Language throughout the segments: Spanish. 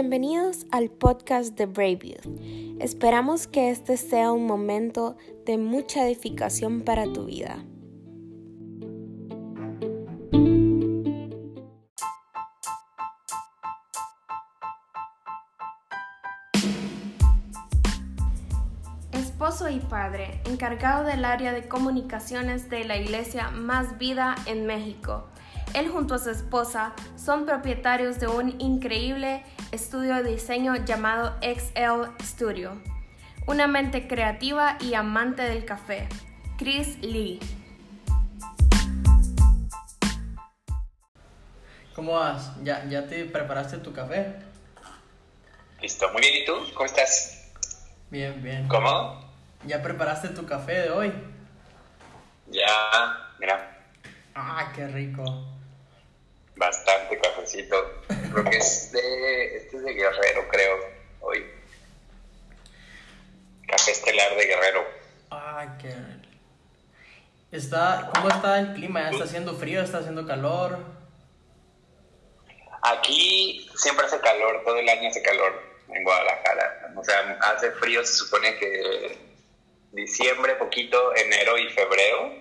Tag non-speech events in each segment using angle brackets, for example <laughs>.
Bienvenidos al podcast de Brave Youth. Esperamos que este sea un momento de mucha edificación para tu vida. Esposo y padre, encargado del área de comunicaciones de la iglesia Más Vida en México. Él junto a su esposa son propietarios de un increíble estudio de diseño llamado XL Studio. Una mente creativa y amante del café. Chris Lee. ¿Cómo vas? ¿Ya, ¿Ya te preparaste tu café? Listo, muy bien. ¿Y tú? ¿Cómo estás? Bien, bien. ¿Cómo? ¿Ya preparaste tu café de hoy? Ya, mira, Ah, qué rico. Bastante cafecito. Creo que es de, este es de Guerrero, creo, hoy. Café estelar de Guerrero. Ah, qué Está, ¿Cómo está el clima? ¿Ya ¿Está haciendo frío? ¿Está haciendo calor? Aquí siempre hace calor, todo el año hace calor en Guadalajara. O sea, hace frío, se supone que diciembre, poquito, enero y febrero.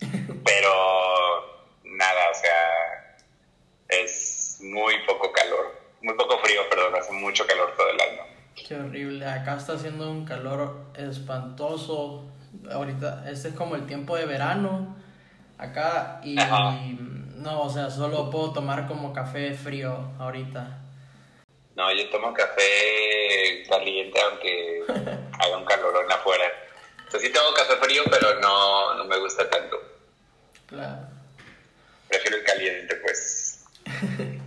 <laughs> Pero nada, o sea, muy poco calor. Muy poco frío, perdón, hace mucho calor todo el año. Qué horrible. Acá está haciendo un calor espantoso. Ahorita, este es como el tiempo de verano. Acá y no, o sea, solo puedo tomar como café frío ahorita. No, yo tomo café caliente aunque <laughs> haga un calorón afuera. O sea, sí tomo café frío, pero no, no me gusta tanto. Claro. Prefiero el caliente, pues. <laughs>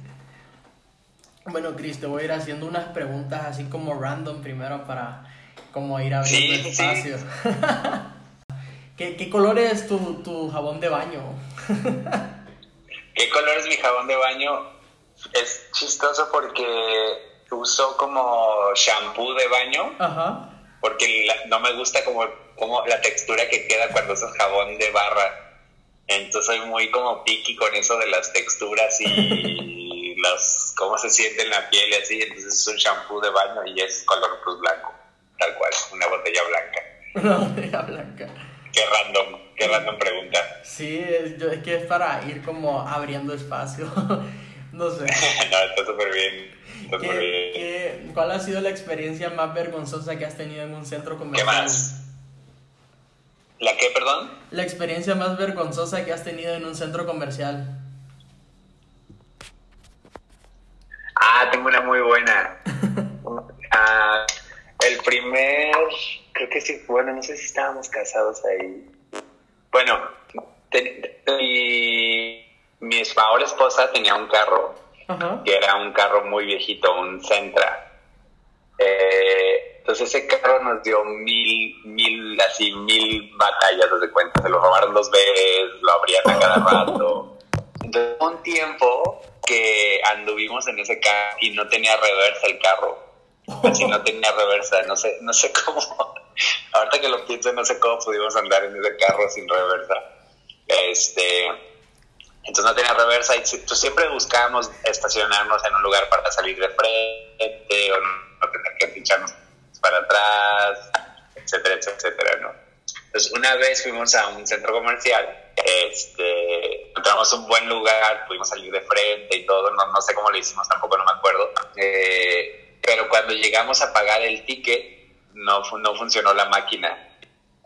Bueno, Chris, te voy a ir haciendo unas preguntas así como random primero para como ir abriendo Sí, espacio. <laughs> ¿Qué, ¿Qué color es tu, tu jabón de baño? <laughs> ¿Qué color es mi jabón de baño? Es chistoso porque uso como shampoo de baño, Ajá. porque la- no me gusta como, como la textura que queda cuando usas jabón de barra. Entonces soy muy como picky con eso de las texturas y <laughs> los cómo se siente en la piel y así. Entonces es un shampoo de baño y es color cruz blanco, tal cual, una botella blanca. <laughs> Una botella blanca. Qué random, qué random pregunta. Sí, es, yo- es que es para ir como abriendo espacio. <laughs> no sé. <laughs> no, está súper bien. Está ¿Qué, súper bien. qué- cuál ha sido la experiencia más vergonzosa que has tenido en un centro ¿Qué comercial? más? ¿La qué, perdón? La experiencia más vergonzosa que has tenido en un centro comercial. Ah, tengo una muy buena. <laughs> Ah, el primer, creo que sí, bueno, no sé si estábamos casados ahí. Bueno, te- mi, mi ahora esposa tenía un carro, que era un carro muy viejito, un Sentra. Eh, entonces ese carro nos dio mil, mil, así, mil batallas, de cuenta. Se lo robaron dos veces, lo abrían a cada <laughs> rato. Un tiempo que anduvimos en ese carro y no tenía reversa el carro. Así no tenía reversa, no sé, no sé cómo. <laughs> Ahorita que lo pienso, no sé cómo pudimos andar en ese carro sin reversa. Este, entonces no tenía reversa y pues siempre buscábamos estacionarnos en un lugar para salir de frente o no, tener que ficharnos para atrás, etcétera, etcétera, ¿no? Entonces una vez fuimos a un centro comercial, este, encontramos un buen lugar, pudimos salir de frente y todo, no, no sé cómo lo hicimos, tampoco no me acuerdo, Eh, pero cuando llegamos a pagar el ticket no, no funcionó la máquina.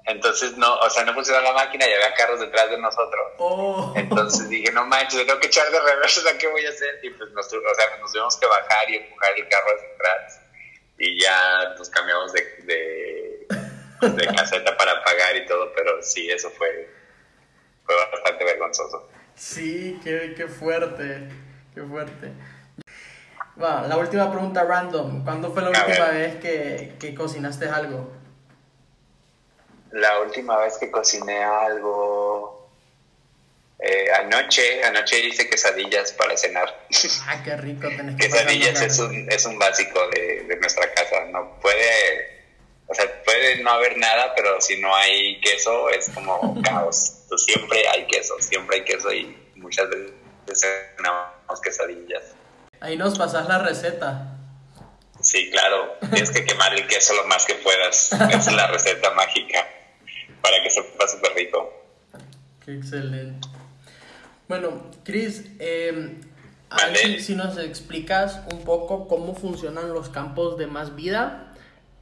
Entonces no, o sea, no funcionó la máquina y había carros detrás de nosotros. Oh. Entonces dije, no manches, tengo que echar de reversa, <laughs> ¿qué voy a hacer? Y pues nos, o sea, nos tuvimos que bajar y empujar el carro hacia atrás. Y ya nos cambiamos de, de, de caseta para pagar y todo, pero sí, eso fue, fue bastante vergonzoso. Sí, qué, qué fuerte, qué fuerte. Va, la última pregunta random. ¿Cuándo fue la última vez que, que cocinaste algo? La última vez que cociné algo, eh, anoche, anoche hice quesadillas para cenar. Ah, qué rico, tenés que <laughs> quesadillas es un, es un básico de, de nuestra casa. No puede, o sea, puede no haber nada, pero si no hay queso es como <laughs> caos. Entonces, siempre hay queso, siempre hay queso y muchas veces cenamos quesadillas. Ahí nos pasas la receta. Sí, claro. Tienes que quemar el queso lo más que puedas. Esa es la receta mágica para que sepa súper rico. Qué excelente. Bueno, Chris, eh, si, nos explicas un poco cómo funcionan los campos de más vida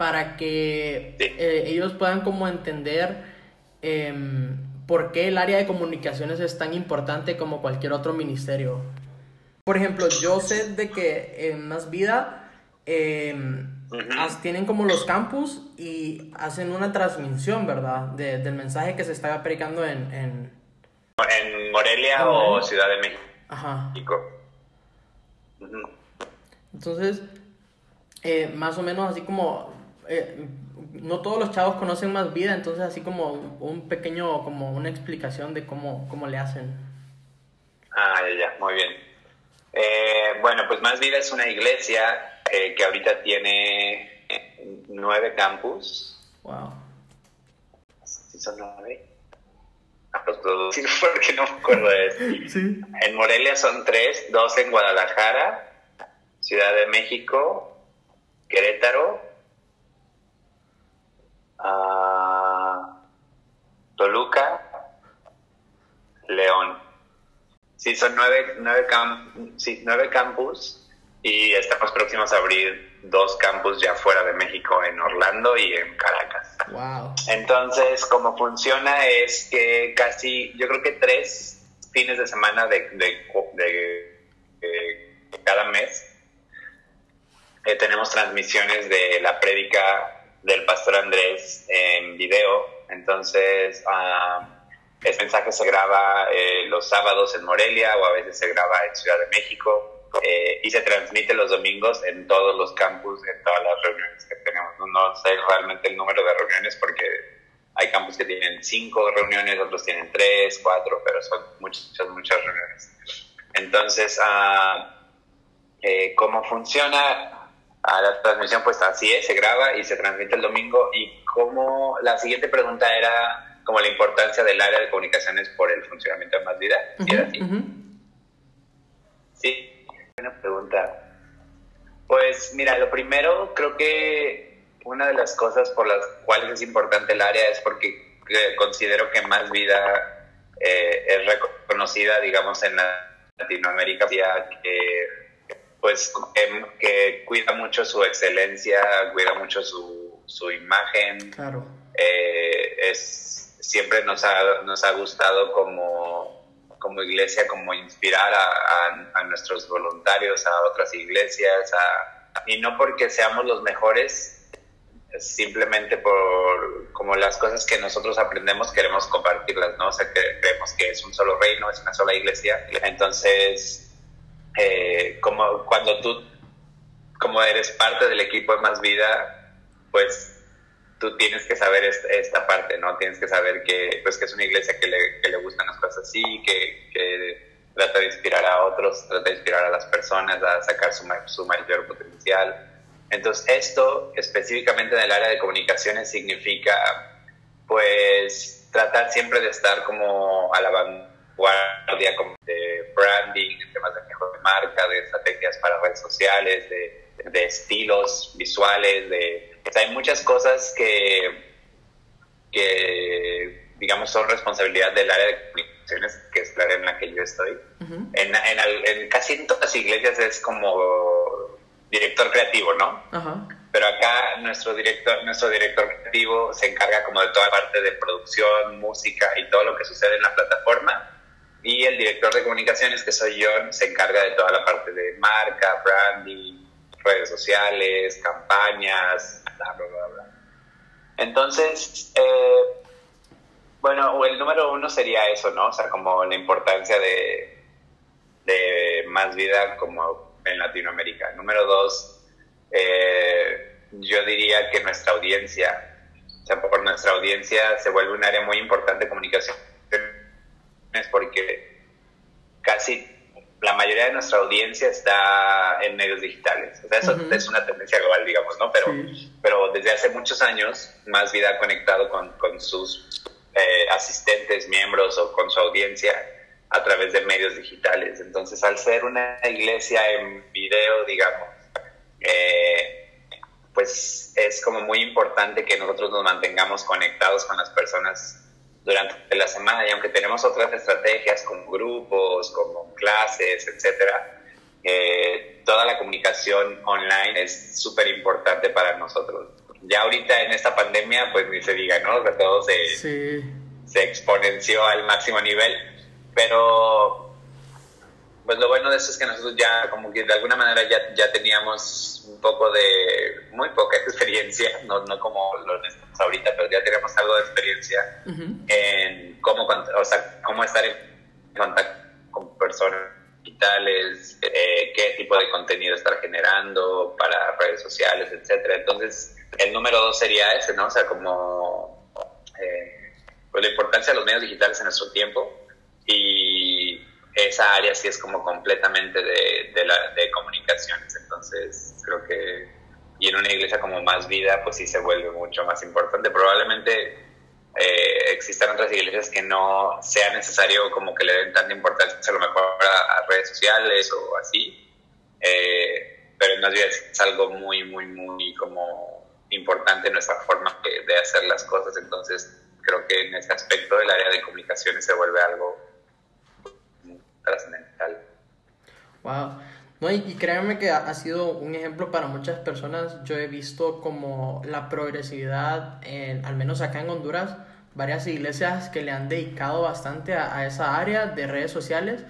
para que eh, ellos puedan como entender em, por qué el área de comunicaciones es tan importante como cualquier otro ministerio. Por ejemplo, yo sé de que en Más Vida em, tienen como los campus y hacen una transmisión, ¿verdad? del mensaje que se estaba predicando en... En, ¿En Morelia o Ciudad de México. Ajá. Entonces, eh, más o menos así como... Eh, no todos los chavos conocen más vida, entonces así como un pequeño, como una explicación de cómo, cómo le hacen. Ah, ya, ya, muy bien. Eh, bueno, pues Más Vida es una iglesia eh, que ahorita tiene nueve campus. Wow. ¿Sí son nueve? A los producir porque no me acuerdo de eso. <laughs> Sí. En Morelia son tres, dos en Guadalajara, Ciudad de México, Querétaro, Toluca, León. Sí, son nueve, nueve, nueve campus y estamos próximos a abrir dos campus ya fuera de México, en Orlando y en Caracas. Wow. Entonces, cómo funciona es que casi, yo creo que tres fines de semana de, de, cada mes eh, tenemos transmisiones de la prédica del pastor Andrés en video. Entonces, uh, este mensaje se graba eh, los sábados en Morelia o a veces se graba en Ciudad de México eh, y se transmite los domingos en todos los campus, en todas las reuniones que tenemos. No, sé realmente el número de reuniones porque hay campus que tienen cinco reuniones, otros tienen tres, cuatro, pero son muchas, muchas reuniones. Entonces, uh, eh, ¿cómo funciona? A la transmisión, pues así es, se graba y se transmite el domingo. Y cómo, la siguiente pregunta era como la importancia del área de comunicaciones por el funcionamiento de más vida. Sí, buena pregunta. Pues mira, lo primero, creo que una de las cosas por las cuales es importante el área es porque considero que más vida eh, es reconocida, digamos, en Latinoamérica, que pues em, que cuida mucho su excelencia, cuida mucho su, su imagen. Claro. Eh, es siempre nos ha, nos ha gustado como, como iglesia, como inspirar a, a, nuestros voluntarios, a otras iglesias, y no porque seamos los mejores, simplemente por como las cosas que nosotros aprendemos queremos compartirlas, ¿no? O sea, que creemos que es un solo reino, es una sola iglesia. Entonces, eh, como cuando tú, como eres parte del equipo de Más Vida, pues tú tienes que saber esta, parte, ¿no? Tienes que saber que, pues, que es una iglesia que le, que le gustan las cosas así, que, que, trata de inspirar a otros, trata de inspirar a las personas a sacar su, su mayor potencial. Entonces, esto específicamente en el área de comunicaciones significa, pues, tratar siempre de estar como a la vanguardia branding, en temas de mejor de marca, de estrategias para redes sociales, de, de estilos visuales, de hay muchas cosas que, que, digamos, son responsabilidad del área de comunicaciones, que es la área en la que yo estoy. en, en, casi en todas las iglesias es como director creativo, ¿no? Pero acá nuestro director, nuestro director creativo se encarga como de toda parte de producción, música y todo lo que sucede en la plataforma. Y el director de comunicaciones, que soy yo, se encarga de toda la parte de marca, branding, redes sociales, campañas, entonces, eh, bueno, el número uno sería eso, ¿no? O sea, como la importancia de, de más vida como en Latinoamérica. Número dos, eh, yo diría que nuestra audiencia, o sea, por nuestra audiencia se vuelve un área muy importante de comunicación, porque casi la mayoría de nuestra audiencia está en medios digitales. O sea, eso es una tendencia global, digamos, ¿no? Pero, pero desde hace muchos años, Más Vida ha conectado con, con sus eh, asistentes, miembros o con su audiencia a través de medios digitales. Entonces, al ser una iglesia en video, digamos, eh, pues es como muy importante que nosotros nos mantengamos conectados con las personas durante la semana y aunque tenemos otras estrategias como grupos, como clases, etcétera, eh, toda la comunicación online es súper importante para nosotros. Ya ahorita en esta pandemia, pues ni se diga, ¿no? O todo se, se exponenció al máximo nivel, pero pues lo bueno de eso es que nosotros ya como que de alguna manera ya, ya teníamos un poco de, muy poca <laughs> experiencia, no, no como lo necesitamos ahorita, pero ya teníamos algo de experiencia en cómo, o sea, cómo estar en contacto con personas digitales, eh, qué tipo de contenido estar generando para redes sociales, etcétera. Entonces, el número dos sería ese, ¿no? O sea, como eh, pues la importancia de los medios digitales en nuestro tiempo y esa área sí es como completamente de, de, la, de comunicaciones. Entonces, creo que, y en una iglesia como más vida, pues sí se vuelve mucho más importante. Probablemente eh, existan otras iglesias que no sea necesario como que le den tanta importancia a lo mejor a, redes sociales o así. Eh, pero más bien es algo muy, muy, muy como importante en nuestra forma de, de hacer las cosas. Entonces, creo que en ese aspecto del área de comunicaciones se vuelve algo trascendental. Wow. No, y, créanme que ha, sido un ejemplo para muchas personas. Yo he visto como la progresividad, en, al menos acá en Honduras, varias iglesias que le han dedicado bastante a, esa área de redes sociales.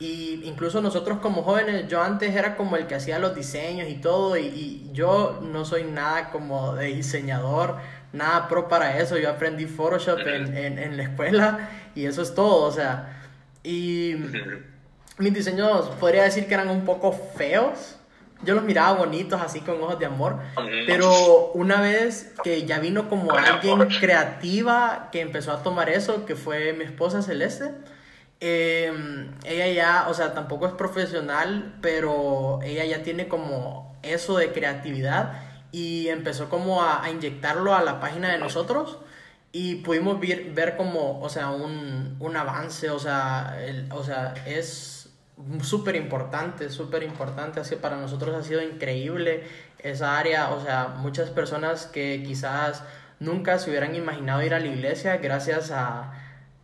Y incluso nosotros como jóvenes, yo antes era como el que hacía los diseños y todo, y, yo no soy nada como de diseñador, nada pro para eso. Yo aprendí Photoshop en, en, en la escuela y eso es todo, o sea y mis diseños podría decir que eran un poco feos. Yo los miraba bonitos, así con ojos de amor. Pero una vez que ya vino como alguien creativa que empezó a tomar eso, que fue mi esposa Celeste, em, ella ya, o sea, tampoco es profesional, pero ella ya tiene como eso de creatividad y empezó como a, a inyectarlo a la página de nosotros y pudimos ver, ver como, o sea, un, un avance, o sea, el, o sea es súper importante, súper importante, así para nosotros ha sido increíble esa área, o sea, muchas personas que quizás nunca se hubieran imaginado ir a la iglesia gracias a,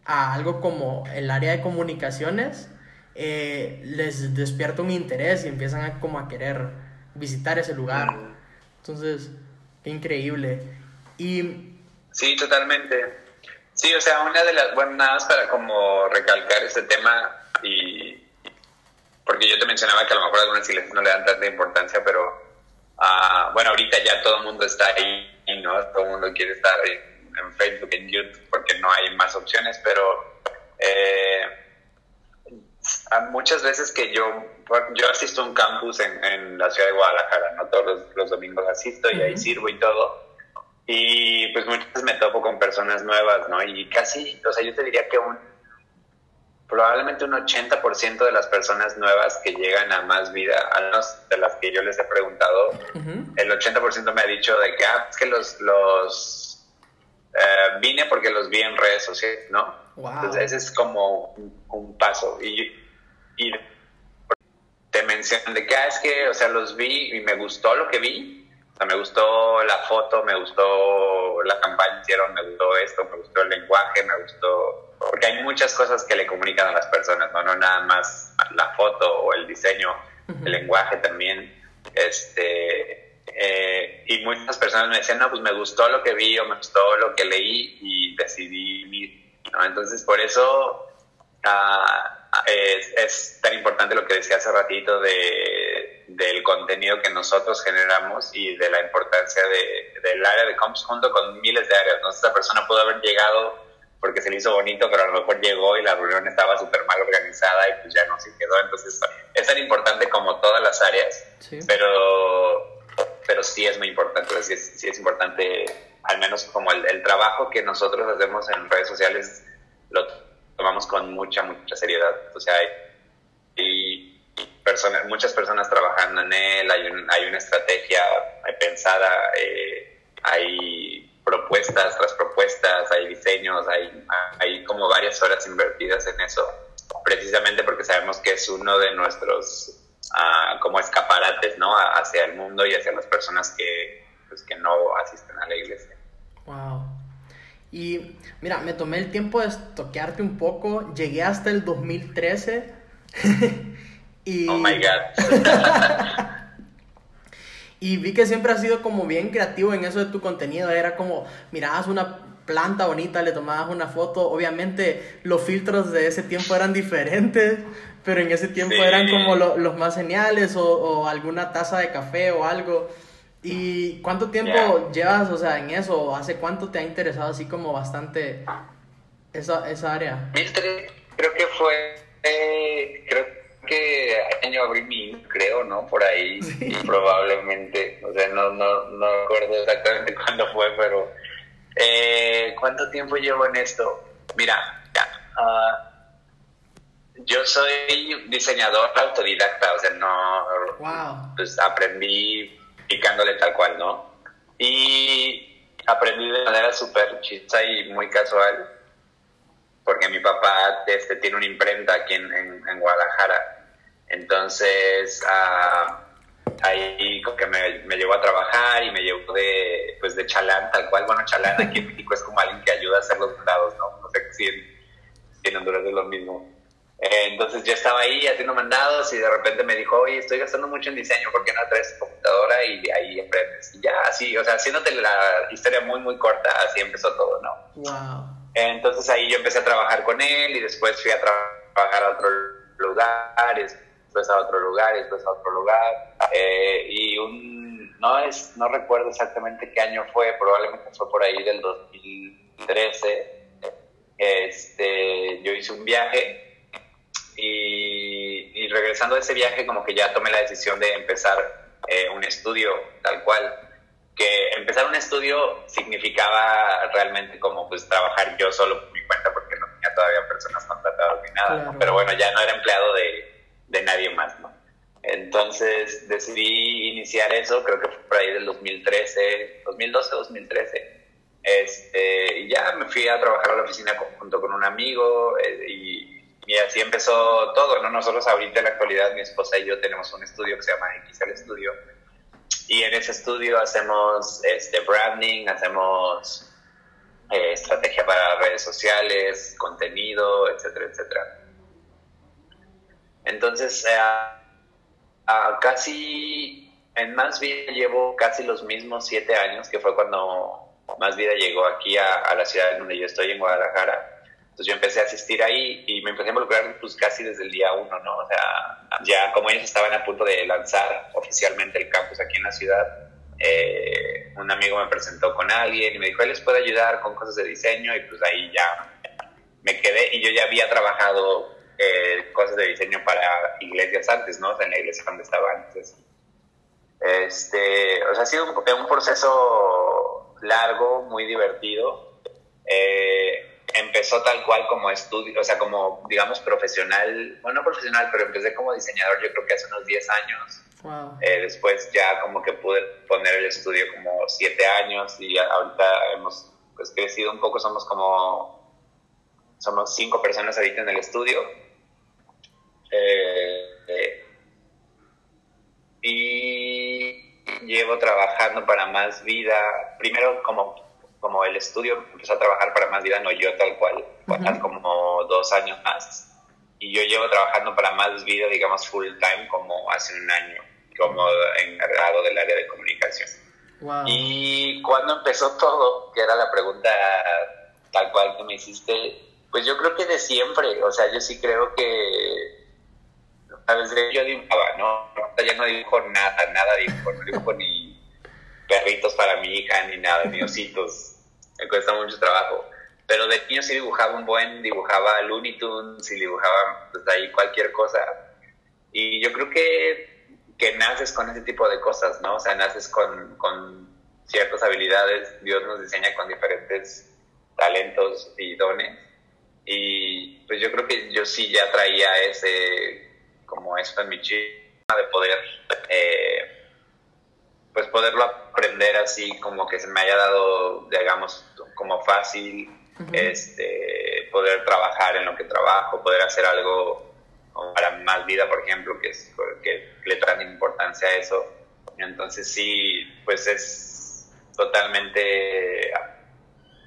a algo como el área de comunicaciones, eh, les despierta un interés y empiezan a, como a querer visitar ese lugar. Entonces, qué increíble. Y Sí, totalmente. Sí, o sea, una de las, bueno, nada más para como recalcar este tema y porque yo te mencionaba que a lo mejor algunas iglesias no le dan tanta importancia, pero uh, bueno, ahorita ya todo el mundo está ahí, ¿no? Todo el mundo quiere estar en, Facebook, en YouTube, porque no hay más opciones, pero eh, muchas veces que yo, yo asisto a un campus en, en la ciudad de Guadalajara, ¿no? Todos los, domingos asisto y ahí sirvo y todo y pues muchas veces me topo con personas nuevas, ¿no? Y casi, o sea, yo te diría que un, probablemente un 80% de las personas nuevas que llegan a más vida, a menos de las que yo les he preguntado, el 80% me ha dicho de que, ah, es que los, los eh, vine porque los vi en redes sociales, ¿no? Entonces ese es como un, paso. Y, y te mencionan de que, ah, es que, o sea, los vi y me gustó lo que vi, me gustó la foto, me gustó la campaña que hicieron, me gustó esto, me gustó el lenguaje, me gustó... Porque hay muchas cosas que le comunican a las personas, no, no nada más la foto o el diseño, el lenguaje también. Este, eh, y muchas personas me decían, no, pues me gustó lo que vi o me gustó lo que leí y decidí ir. Entonces, por eso ah, es, es tan importante lo que decía hace ratito de del contenido que nosotros generamos y de la importancia de, del área de comps junto con miles de áreas. ¿no? Esta persona pudo haber llegado porque se le hizo bonito, pero a lo mejor llegó y la reunión estaba súper mal organizada y pues ya no se quedó. Entonces es tan importante como todas las áreas, pero, pero sí es muy importante, sí es, sí es importante, al menos como el, el trabajo que nosotros hacemos en redes sociales, lo tomamos con mucha, mucha seriedad. O sea, personas, muchas personas trabajando en él, hay, hay una estrategia pensada, eh, hay propuestas tras propuestas, hay diseños, hay, hay como varias horas invertidas en eso, precisamente porque sabemos que es uno de nuestros uh, como escaparates, ¿no? Hacia el mundo y hacia las personas que, pues que no asisten a la iglesia. Wow. Y mira, me tomé el tiempo de toquearte un poco, llegué hasta el 2013 <laughs> y... Oh my God. <laughs> y vi que siempre has sido como bien creativo en eso de tu contenido, era como mirabas una planta bonita, le tomabas una foto, obviamente los filtros de ese tiempo eran diferentes, pero en ese tiempo eran como los más geniales o, o alguna taza de café o algo. ¿Y cuánto tiempo llevas, o sea, en eso? ¿Hace cuánto te ha interesado así como bastante esa, esa área? Creo que fue, eh, creo que año abrí mi, creo, ¿no? Por ahí, <laughs> probablemente, o sea, no, no, no recuerdo exactamente <laughs> cuándo fue, pero eh, ¿cuánto tiempo llevo en esto? Mira, uh, yo soy diseñador autodidacta, o sea, no, wow. pues aprendí picándole tal cual, ¿no? Y aprendí de manera súper chista y muy casual, porque mi papá este, tiene una imprenta aquí en, en, Guadalajara. Entonces, uh, ahí como que me, me, llevó a trabajar y me llevó de, pues de chalán, tal cual. Bueno, chalán aquí en México es como alguien que ayuda a hacer los mandados, ¿no? No sé si en, si en Honduras es lo mismo. Entonces yo estaba ahí haciendo mandados y de repente me dijo, oye, estoy gastando mucho en diseño, ¿por qué no traes computadora y ahí aprendes? Y ya, así, o sea, haciéndote la historia muy, muy corta, así empezó todo, ¿no? Wow. Entonces ahí yo empecé a trabajar con él y después fui a trabajar a otro lugar, después a otro lugar, después a otro lugar. Eh, y un, no, es, no recuerdo exactamente qué año fue, probablemente fue por ahí del 2013. Este, yo hice un viaje y, regresando de ese viaje, como que ya tomé la decisión de empezar eh, un estudio tal cual. Que empezar un estudio significaba realmente como pues trabajar yo solo por mi cuenta porque no tenía todavía personas contratadas ni nada. Pero bueno, ya no era empleado de, de nadie más, ¿no? Entonces decidí iniciar eso, creo que fue por ahí del 2013, 2012, 2013. Este, y ya me fui a trabajar a la oficina junto con un amigo eh, y y así empezó todo, ¿no? Nosotros ahorita en la actualidad, mi esposa y yo tenemos un estudio que se llama XL Studio. Y en ese estudio hacemos este, branding, hacemos eh, estrategia para redes sociales, contenido, etcétera, etcétera. Entonces, eh, casi, en Más Vida llevo casi los mismos siete años, que fue cuando Más Vida llegó aquí a, a la ciudad en donde yo estoy, en Guadalajara entonces yo empecé a asistir ahí y me empecé a involucrar pues casi desde el día uno, ¿no? O sea, ya como ellos estaban a punto de lanzar oficialmente el campus aquí en la ciudad, eh, un amigo me presentó con alguien y me dijo, él les puede ayudar con cosas de diseño y pues ahí ya me quedé y yo ya había trabajado eh, cosas de diseño para iglesias antes, ¿no? O sea, en la iglesia donde estaba antes. Este, o sea, ha sido un, un proceso largo, muy divertido. Eh, empezó tal cual como estudio, o sea, como, digamos, profesional, bueno, no profesional, pero empecé como diseñador yo creo que hace unos 10 años. Eh, después ya como que pude poner el estudio como 7 años y ahorita hemos pues crecido un poco, somos como, somos 5 personas ahorita en el estudio. Eh, eh, y llevo trabajando para más vida, primero como como el estudio empezó a trabajar para Más Vida, no yo tal cual, uh como dos años más. Y yo llevo trabajando para Más Vida, digamos, full time como hace un año, como encargado del área de comunicación. Y cuando empezó todo, que era la pregunta tal cual que me hiciste, pues yo creo que de siempre, o sea, yo sí creo que, veces yo dibujaba, ¿no? Ya no dibujo nada, nada dibujo, no dibujo ni perritos para mi hija ni nada, ni ositos. Me cuesta mucho trabajo. Pero de niño sí dibujaba un buen, dibujaba Looney Tunes y dibujaba pues, ahí cualquier cosa. Y yo creo que, que naces con ese tipo de cosas, ¿no? O sea, naces con, con ciertas habilidades. Dios nos diseña con diferentes talentos y dones. Y pues yo creo que yo sí ya traía ese, como en mi chip, de poder eh, pues poderlo aprender así como que se me haya dado, digamos, como fácil, este, poder trabajar en lo que trabajo, poder hacer algo para más vida, por ejemplo, que, es, que le trae importancia a eso. Entonces sí, pues es, totalmente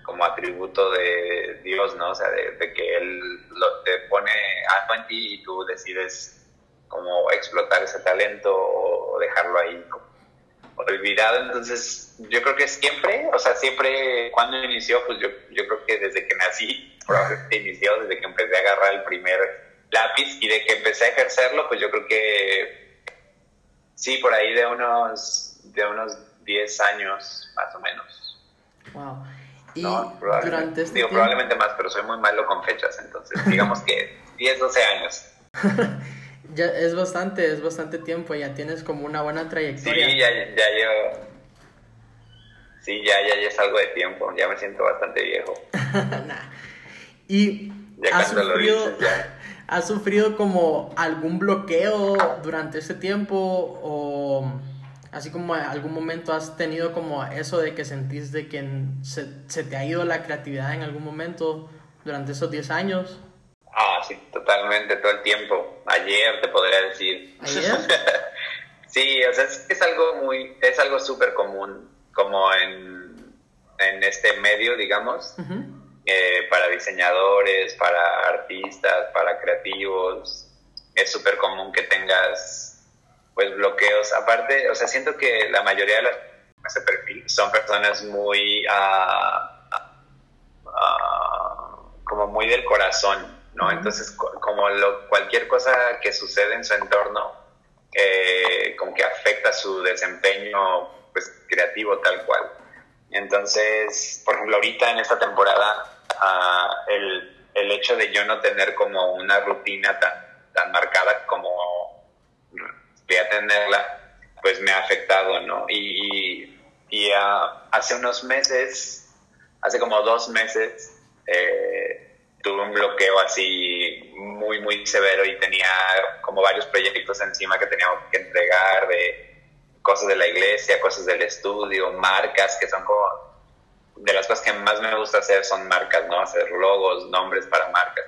como atributo de Dios, ¿no? O sea, de, que Él lo, te pone algo en ti y tú decides como explotar ese talento o dejarlo ahí olvidado. Entonces, yo creo que siempre, o sea, siempre cuando inició, pues yo, yo creo que desde que nací, <laughs> probablemente inició, desde que empecé a agarrar el primer lápiz y de que empecé a ejercerlo, pues yo creo que sí, por ahí de unos, de unos 10 años más o menos. Wow. Y durante este digo, probablemente más, pero soy muy malo con fechas, entonces digamos que 10, 12 años. <laughs> ya es bastante, es bastante tiempo, ya tienes como una buena trayectoria. Sí, ya, ya llevo. Sí, ya, ya, ya es algo de tiempo, ya me siento bastante viejo. <laughs> Y ya has sufrido, <laughs> ¿has sufrido como algún bloqueo durante ese tiempo o así como en algún momento has tenido como eso de que sentís de que se, se te ha ido la creatividad en algún momento durante esos 10 años? Ah, sí, totalmente, todo el tiempo. Ayer te podría decir. ¿Ayer? <laughs> sí, o sea, es, algo muy, es algo súper común, como en, en este medio, digamos, eh, para diseñadores, para artistas, para creativos. Es súper común que tengas, pues, bloqueos. Aparte, o sea, siento que la mayoría de las ese perfil son personas muy, ah, como muy del corazón ¿no? Entonces, como lo, cualquier cosa que sucede en su entorno, eh, como que afecta su desempeño pues, creativo tal cual. Entonces, por ejemplo, ahorita en esta temporada, uh, el, el, hecho de yo no tener como una rutina tan, tan marcada como voy a tenerla, pues me ha afectado, ¿no? Y, y, uh, hace unos meses, hace como dos meses, eh, un bloqueo así muy, muy severo y tenía como varios proyectos encima que tenía que entregar de cosas de la iglesia, cosas del estudio, marcas que son como de las cosas que más me gusta hacer son marcas, ¿no? Hacer logos, nombres para marcas.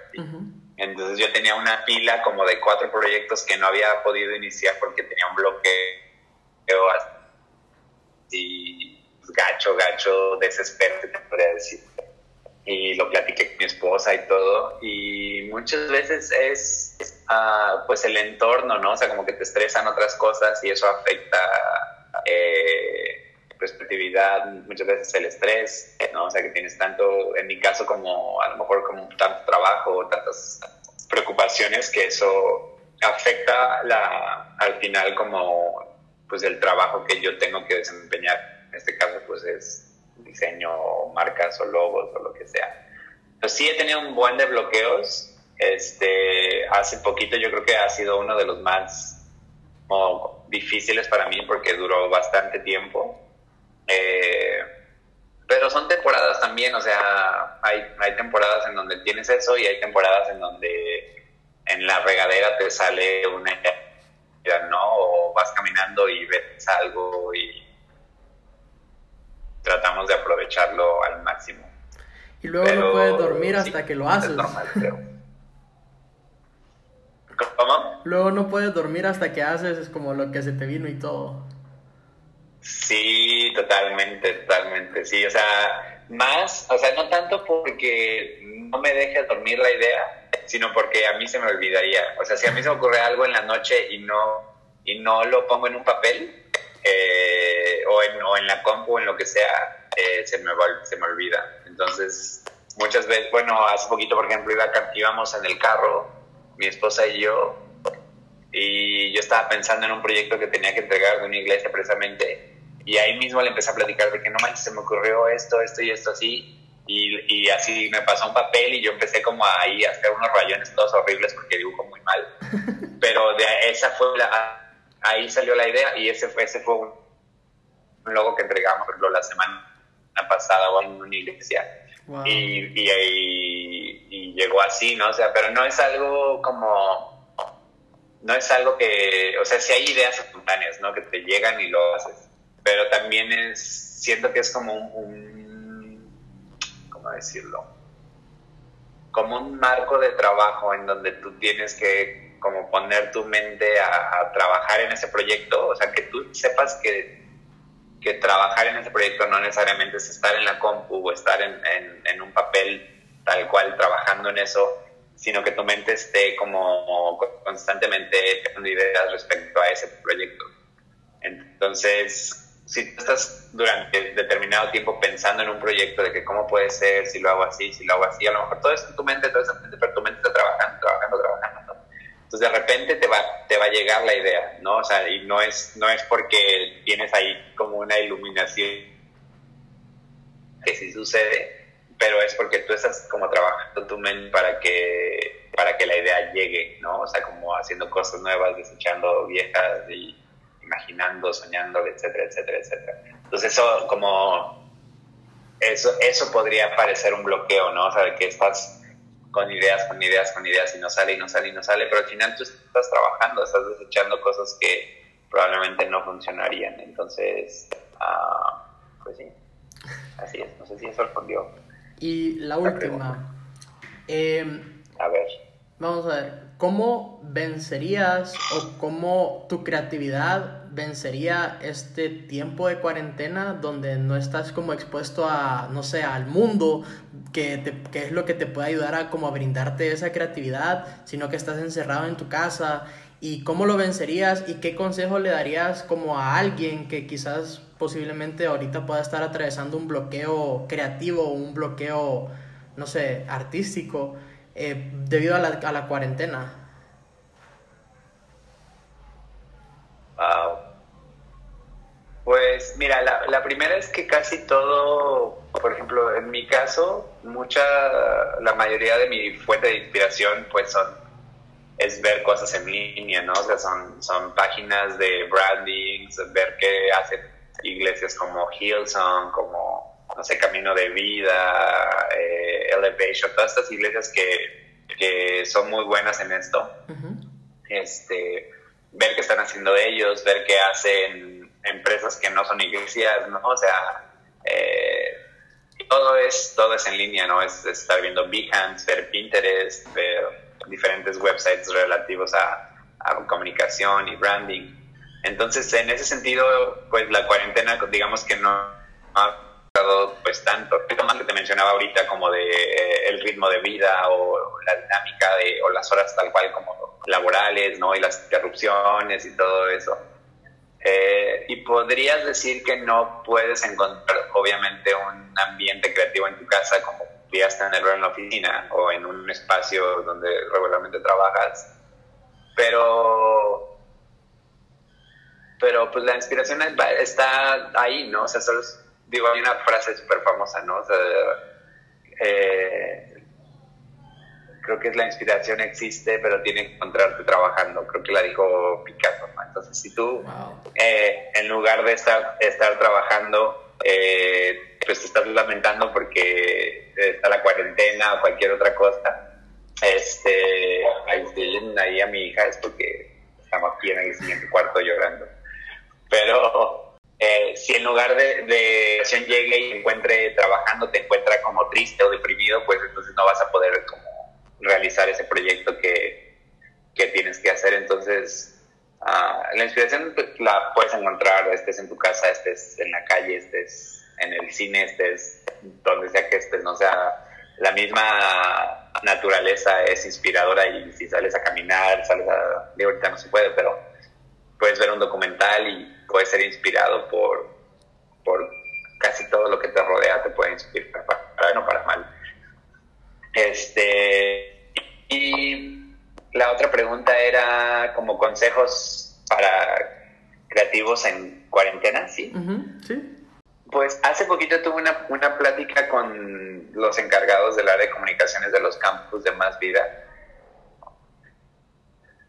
Entonces yo tenía una pila como de cuatro proyectos que no había podido iniciar porque tenía un bloqueo así gacho, gacho, desesperante, te podría decir y lo platiqué con mi esposa y todo y muchas veces es uh, pues el entorno, ¿no? O sea, como que te estresan otras cosas y eso afecta eh, perspectividad, muchas veces el estrés, ¿no? O sea, que tienes tanto, en mi caso como a lo mejor como tanto trabajo, tantas preocupaciones que eso afecta la, al final como pues el trabajo que yo tengo que desempeñar. En este caso pues es diseño o marcas o logos o lo que sea. Pues sí he tenido un buen de bloqueos. Este, hace poquito yo creo que ha sido uno de los más difíciles para mí porque duró bastante tiempo. Eh, pero son temporadas también, o sea, hay, hay temporadas en donde tienes eso y hay temporadas en donde en la regadera te sale una idea, ¿no? O vas caminando y ves algo y tratamos de aprovecharlo al máximo. Y luego no puedes dormir hasta que lo haces. normal, <laughs> ¿Cómo? Luego no puedes dormir hasta que haces es como lo que se te vino y todo. Sí, totalmente, totalmente. Sí, o sea, más, o sea, no tanto porque no me deje dormir la idea, sino porque a mí se me olvidaría. O sea, si a mí se me ocurre algo en la noche y no, y no lo pongo en un papel, eh, o, en, o, en, la compu en lo que sea, eh, se, me, se me olvida. Entonces, muchas veces, bueno, hace poquito, por ejemplo, iba, íbamos en el carro, mi esposa y yo, y yo estaba pensando en un proyecto que tenía que entregar de una iglesia precisamente, y ahí mismo le empecé a platicar de que no manches, se me ocurrió esto, esto y esto así, y, y, así me pasó un papel y yo empecé como ahí a hacer unos rayones todos horribles porque dibujo muy mal. <laughs> Pero de esa fue la, ahí salió la idea y ese fue, ese fue un, logo que entregamos, la semana pasada o en una iglesia. Y, y, y, llegó así, ¿no? O sea, pero no es algo como, no es algo que, o sea, si hay ideas espontáneas, ¿no? Que te llegan y lo haces, pero también es, siento que es como un, un ¿cómo decirlo? Como un marco de trabajo en donde tú tienes que como poner tu mente a, trabajar en ese proyecto, o sea, que tú sepas que que trabajar en ese proyecto no necesariamente es estar en la compu o estar en, en, un papel tal cual trabajando en eso, sino que tu mente esté como constantemente teniendo ideas respecto a ese proyecto. Entonces, si tú estás durante determinado tiempo pensando en un proyecto de que cómo puede ser, si lo hago así, si lo hago así, a lo mejor todo eso en tu mente, todo eso en tu mente, pero tu mente está trabajando, trabajando, trabajando entonces de repente te va, te va a llegar la idea, ¿no? O sea, y no es, no es porque tienes ahí como una iluminación que sí sucede, pero es porque tú estás como trabajando tu mente para que, para que la idea llegue, ¿no? O sea, como haciendo cosas nuevas, desechando viejas y imaginando, soñando, etcétera, etcétera, etcétera. Entonces eso como, eso, eso podría parecer un bloqueo, ¿no? O sea, que estás con ideas, con ideas, con ideas y no sale y no sale y no sale, pero al final tú estás trabajando, estás desechando cosas que probablemente no funcionarían. Entonces, uh, pues sí, así es. No sé si eso respondió. Y la última. Em, a ver. Vamos a ver, ¿cómo vencerías o cómo tu creatividad vencería este tiempo de cuarentena donde no estás como expuesto a, no sé, al mundo, que, es lo que te puede ayudar a como brindarte esa creatividad, sino que estás encerrado en tu casa? ¿Y cómo lo vencerías y qué consejo le darías como a alguien que quizás posiblemente ahorita pueda estar atravesando un bloqueo creativo un bloqueo, no sé, artístico eh, debido a la, a la cuarentena? Pues mira, la, la, primera es que casi todo, por ejemplo, en mi caso, mucha, la mayoría de mi fuente de inspiración pues son, es ver cosas en línea, ¿no? O sea, son, son páginas de branding, ver qué hacen iglesias como Hillsong, como, no sé, Camino de Vida, eh, Elevation, todas estas iglesias que, que son muy buenas en esto. Este, ver qué están haciendo ellos, ver qué hacen empresas que no son iglesias, ¿no? O sea, eh, todo es todo es en línea, ¿no? Es, estar viendo Behance, ver Pinterest, ver diferentes websites relativos a, comunicación y branding. Entonces, en ese sentido, pues la cuarentena, digamos que no ha dado pues tanto, más que te mencionaba ahorita como de eh, el ritmo de vida o la dinámica de, o las horas tal cual como laborales, ¿no? Y las interrupciones y todo eso eh, y podrías decir que no puedes encontrar, obviamente, un ambiente creativo en tu casa como podrías tenerlo en la oficina o en un espacio donde regularmente trabajas. Pero, pero pues la inspiración está ahí, ¿no? O sea, solo digo, hay una frase súper famosa, ¿no? O sea, eh, creo que es la inspiración existe, pero tiene que encontrarte trabajando. Creo que la dijo Picasso. Entonces, si tú, eh, en lugar de estar, estar trabajando, eh, pues te estás lamentando porque está la cuarentena o cualquier otra cosa, este, ahí, ahí a mi hija es porque estamos aquí en el siguiente cuarto llorando. Pero eh, si en lugar de, de llegue y encuentre trabajando, te encuentra como triste o deprimido, pues entonces no vas a poder como realizar ese proyecto que, que tienes que hacer. Entonces, ah, la inspiración pues, la puedes encontrar, estés en tu casa, estés en la calle, estés en el cine, estés donde sea que estés, no sea la misma naturaleza es inspiradora y si sales a caminar, sales a... de ahorita no se puede, pero puedes ver un documental y puedes ser inspirado por, por casi todo lo que te rodea, te puede inspirar para, para o para mal. Este, y la otra pregunta era como consejos para creativos en cuarentena, ¿sí? sí. Pues hace poquito tuve una, una plática con los encargados del área de comunicaciones de los campus de Más Vida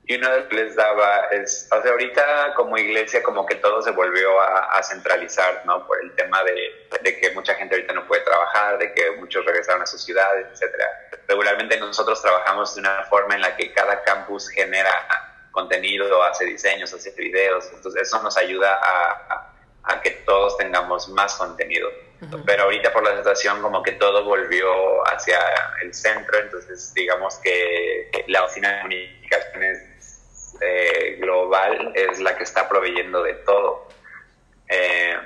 y uno les daba es, o sea, ahorita como iglesia como que todo se volvió a, centralizar, ¿no? Por el tema de, de, que mucha gente ahorita no puede trabajar, de que muchos regresaron a sus ciudades, etcétera. Regularmente nosotros trabajamos de una forma en la que cada campus genera contenido, hace diseños, hace videos, entonces eso nos ayuda a, a, que todos tengamos más contenido. Pero ahorita por la situación como que todo volvió hacia el centro, entonces digamos que la oficina de comunicaciones eh, global es la que está proveyendo de todo. Eh,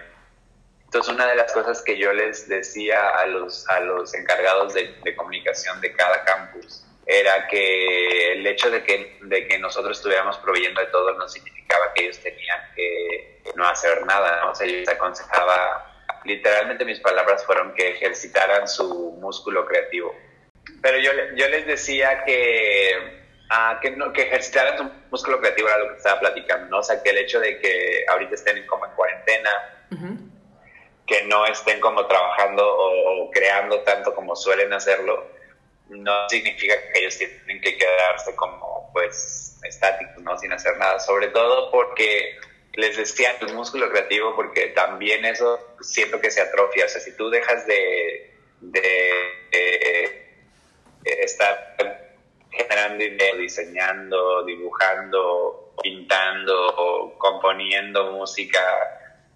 Entonces, una de las cosas que yo les decía a los, a los encargados de, de comunicación de cada campus era que el hecho de que, de que nosotros estuviéramos proveyendo de todo no significaba que ellos tenían que no hacer nada, ¿no? O sea, yo les aconsejaba, literalmente mis palabras fueron que ejercitaran su músculo creativo. Pero yo, yo les decía que, ah, que, no, que ejercitaran su músculo creativo era lo que estaba platicando, ¿no? O sea, que el hecho de que ahorita estén como en cuarentena, que no estén como trabajando o, creando tanto como suelen hacerlo, no significa que ellos tienen que quedarse como pues estáticos, ¿no? Sin hacer nada, sobre todo porque les decía el músculo creativo, porque también eso siento que se atrofia, o sea, si tú dejas de, de, estar generando ideas, diseñando, dibujando, pintando, componiendo música,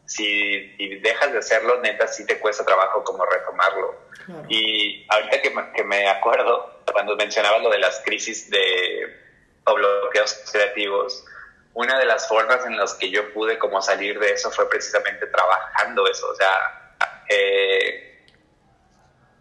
si dejas de hacerlo, neta, sí te cuesta trabajo como retomarlo. Y ahorita que me, que me acuerdo, cuando mencionabas lo de las crisis de o bloqueos creativos, una de las formas en las que yo pude como salir de eso fue precisamente trabajando eso, o sea, eh,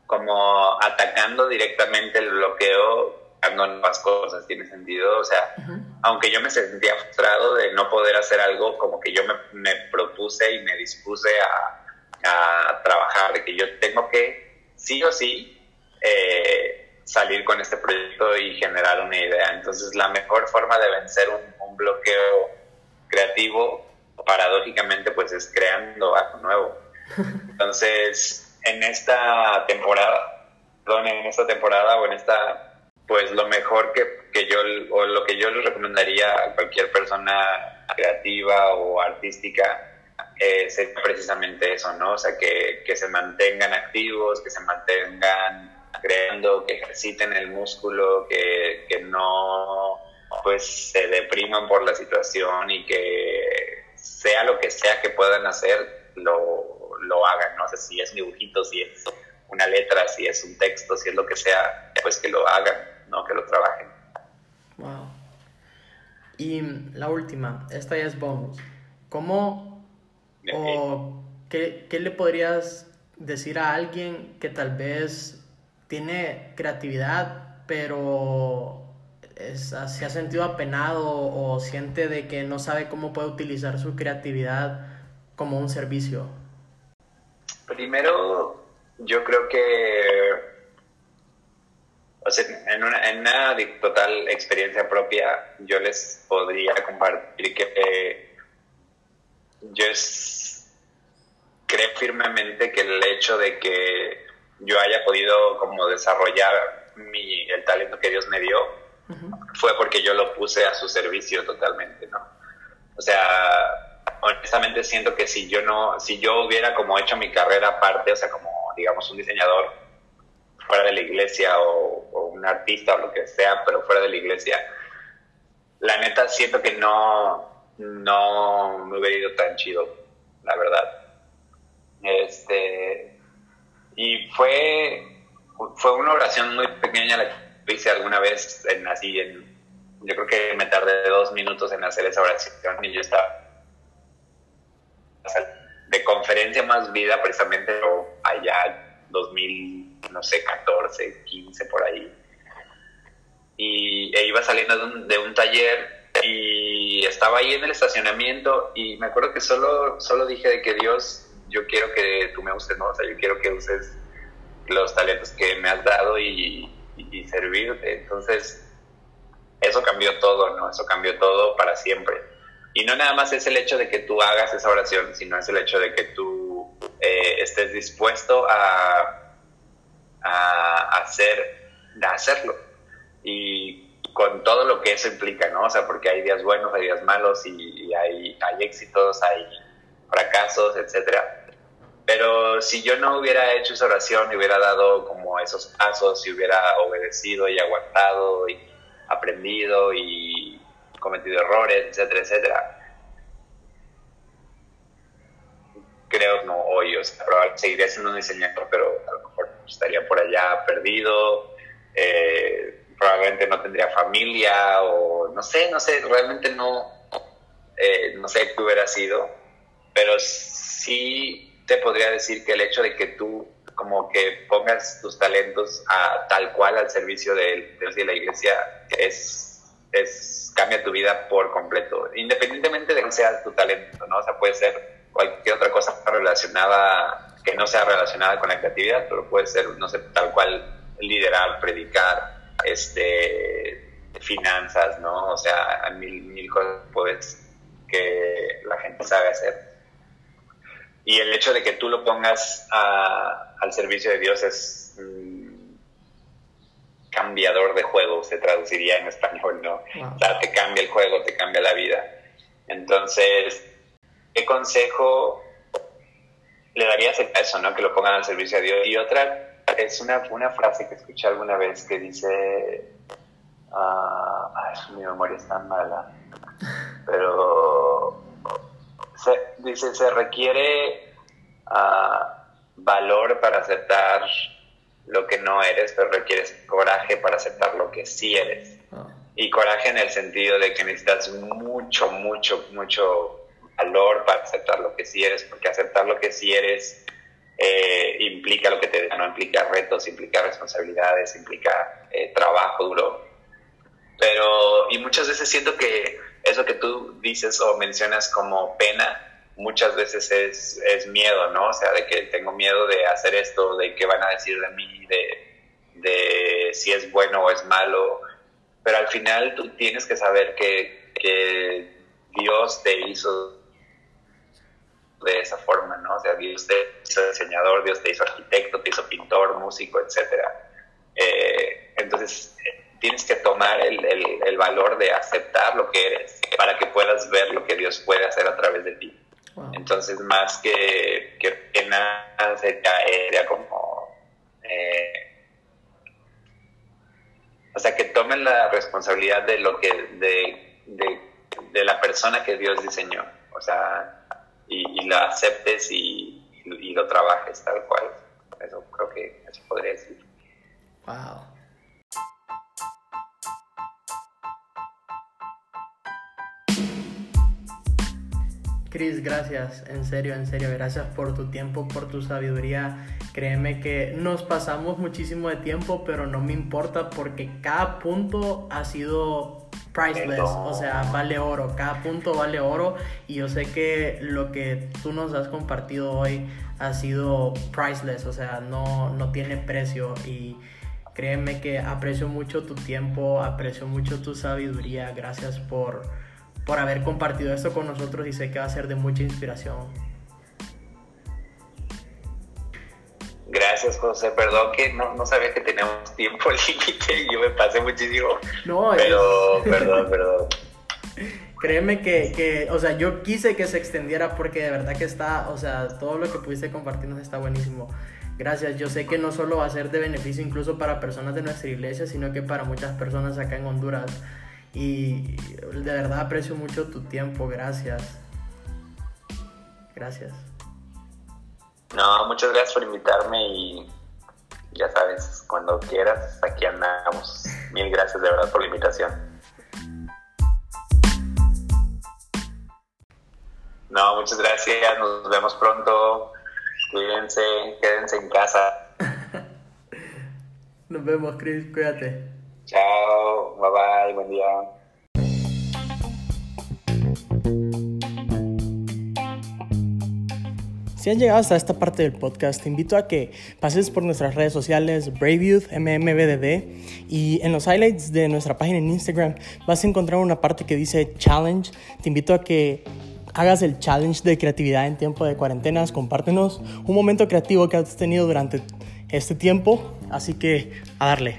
como atacando directamente el bloqueo dando nuevas cosas, ¿tiene sentido? O sea, aunque yo me sentía frustrado de no poder hacer algo, como que yo me, me propuse y me dispuse a, a, trabajar, de que yo tengo que, sí o sí, eh, salir con este proyecto y generar una idea. Entonces, la mejor forma de vencer un, un bloqueo creativo, paradójicamente, pues es creando algo nuevo. <laughs> Entonces, en esta temporada, perdón, en esta temporada o en esta pues lo mejor que, que yo, o lo que yo les recomendaría a cualquier persona creativa o artística es precisamente eso, ¿no? O sea, que, que se mantengan activos, que se mantengan creando, que ejerciten el músculo, que, que no pues se depriman por la situación y que sea lo que sea que puedan hacer, lo, lo hagan, ¿no? O sea, si es dibujito, si es una letra, si es un texto, si es lo que sea, pues que lo hagan. ¿No? Que lo trabajen. Wow. Y la última, esta ya es bonus. ¿Cómo o qué, qué, le podrías decir a alguien que tal vez tiene creatividad, pero se ha sentido apenado o siente de que no sabe cómo puede utilizar su creatividad como un servicio? Primero, yo creo que en una, en una total experiencia propia, yo les podría compartir que eh, yo creo firmemente que el hecho de que yo haya podido como desarrollar mi, el talento que Dios me dio fue porque yo lo puse a su servicio totalmente, ¿no? O sea, honestamente siento que si yo no, si yo hubiera como hecho mi carrera aparte, o sea, como digamos un diseñador fuera de la iglesia o, un artista o lo que sea, pero fuera de la iglesia, la neta siento que no, no me hubiera ido tan chido, la verdad. Este, y fue, fue una oración muy pequeña la que hice alguna vez en así, en, yo creo que me tardé dos minutos en hacer esa oración y yo estaba de conferencia más vida precisamente allá 2000 no sé, 14, 15 por ahí. Y e iba saliendo de un, de un taller y estaba ahí en el estacionamiento y me acuerdo que solo, solo dije de que Dios, yo quiero que tú me uses, ¿no? O sea, yo quiero que uses los talentos que me has dado y, y, servirte. Entonces, eso cambió todo, ¿no? Eso cambió todo para siempre. Y no nada más es el hecho de que tú hagas esa oración, sino es el hecho de que tú eh, estés dispuesto a a hacer, a hacerlo. Y con todo lo que eso implica, ¿no? O sea, porque hay días buenos, hay días malos y, hay, hay éxitos, hay fracasos, etcétera. Pero si yo no hubiera hecho esa oración y hubiera dado como esos pasos, y hubiera obedecido y aguantado y aprendido y cometido errores, etcétera, etcétera, creo no hoy, o sea, probablemente seguiría siendo un diseñador, pero a lo mejor estaría por allá perdido, eh, probablemente no tendría familia o no sé, no sé, realmente no, eh, no sé qué hubiera sido, pero sí te podría decir que el hecho de que tú como que pongas tus talentos a tal cual al servicio de, de la iglesia es, es cambia tu vida por completo, independientemente de que sea tu talento, ¿no? O sea, puede ser cualquier otra cosa relacionada, que no sea relacionada con la creatividad, pero puede ser, no sé, tal cual liderar, predicar, este, finanzas, ¿no? O sea, mil, mil cosas pues, que la gente sabe hacer. Y el hecho de que tú lo pongas al servicio de Dios es cambiador de juego, se traduciría en español, ¿no? O sea, te cambia el juego, te cambia la vida. Entonces, ¿qué consejo le darías a eso, ¿no? Que lo pongan al servicio de Dios. Y otra es una, una frase que escuché alguna vez que dice, uh, mi memoria es tan mala, pero dice, se requiere ah, valor para aceptar lo que no eres, pero requieres coraje para aceptar lo que sí eres. Ah. Y coraje en el sentido de que necesitas mucho, mucho, mucho valor para aceptar lo que sí eres, porque aceptar lo que sí eres eh, implica lo que te no implica retos, implica responsabilidades, implica eh, trabajo duro. Pero, y muchas veces siento que eso que tú dices o mencionas como pena, muchas veces es, es, miedo, ¿no? O sea, de que tengo miedo de hacer esto, de qué van a decir de mí, de, de si es bueno o es malo. Pero al final tú tienes que saber que, que Dios te hizo de esa forma, ¿no? O sea, Dios te hizo diseñador, Dios te hizo arquitecto, te hizo pintor, músico, etcétera. Eh, entonces, tienes que tomar el, el, el, valor de aceptar lo que eres para que puedas ver lo que Dios puede hacer a través de ti. Entonces, más que, que pena, sería como... Eh, o sea, que tomen la responsabilidad de lo que... De, de, de la persona que Dios diseñó. O sea, y, y la aceptes y, y, lo trabajes tal cual. Eso creo que eso podría decir. Wow. Cris, gracias, en serio, en serio, gracias por tu tiempo, por tu sabiduría. Créeme que nos pasamos muchísimo de tiempo, pero no me importa porque cada punto ha sido priceless, o sea, vale oro, cada punto vale oro y yo sé que lo que tú nos has compartido hoy ha sido priceless, o sea, no, no tiene precio y créeme que aprecio mucho tu tiempo, aprecio mucho tu sabiduría, gracias por por haber compartido esto con nosotros y sé que va a ser de mucha inspiración. Gracias, José. Perdón que no, no sabía que teníamos tiempo <laughs> límite y yo me pasé muchísimo. No, pero perdón, perdón. Créeme que, que, o sea, yo quise que se extendiera porque de verdad que está, o sea, todo lo que pudiste compartirnos está buenísimo. Gracias, yo sé que no solo va a ser de beneficio incluso para personas de nuestra iglesia, sino que para muchas personas acá en Honduras. Y de verdad aprecio mucho tu tiempo, gracias. Gracias. No, muchas gracias por invitarme y ya sabes, cuando quieras, aquí andamos. Mil gracias de verdad por la invitación. No, muchas gracias, nos vemos pronto. Cuídense, quédense en casa. <laughs> nos vemos, Chris, cuídate. Chao, bye bye, buen día. Si has llegado hasta esta parte del podcast, te invito a que pases por nuestras redes sociales, Brave Youth, MMBDD, y en los highlights de nuestra página en Instagram vas a encontrar una parte que dice Challenge. Te invito a que hagas el challenge de creatividad en tiempo de cuarentenas, compártenos un momento creativo que has tenido durante este tiempo, así que a darle.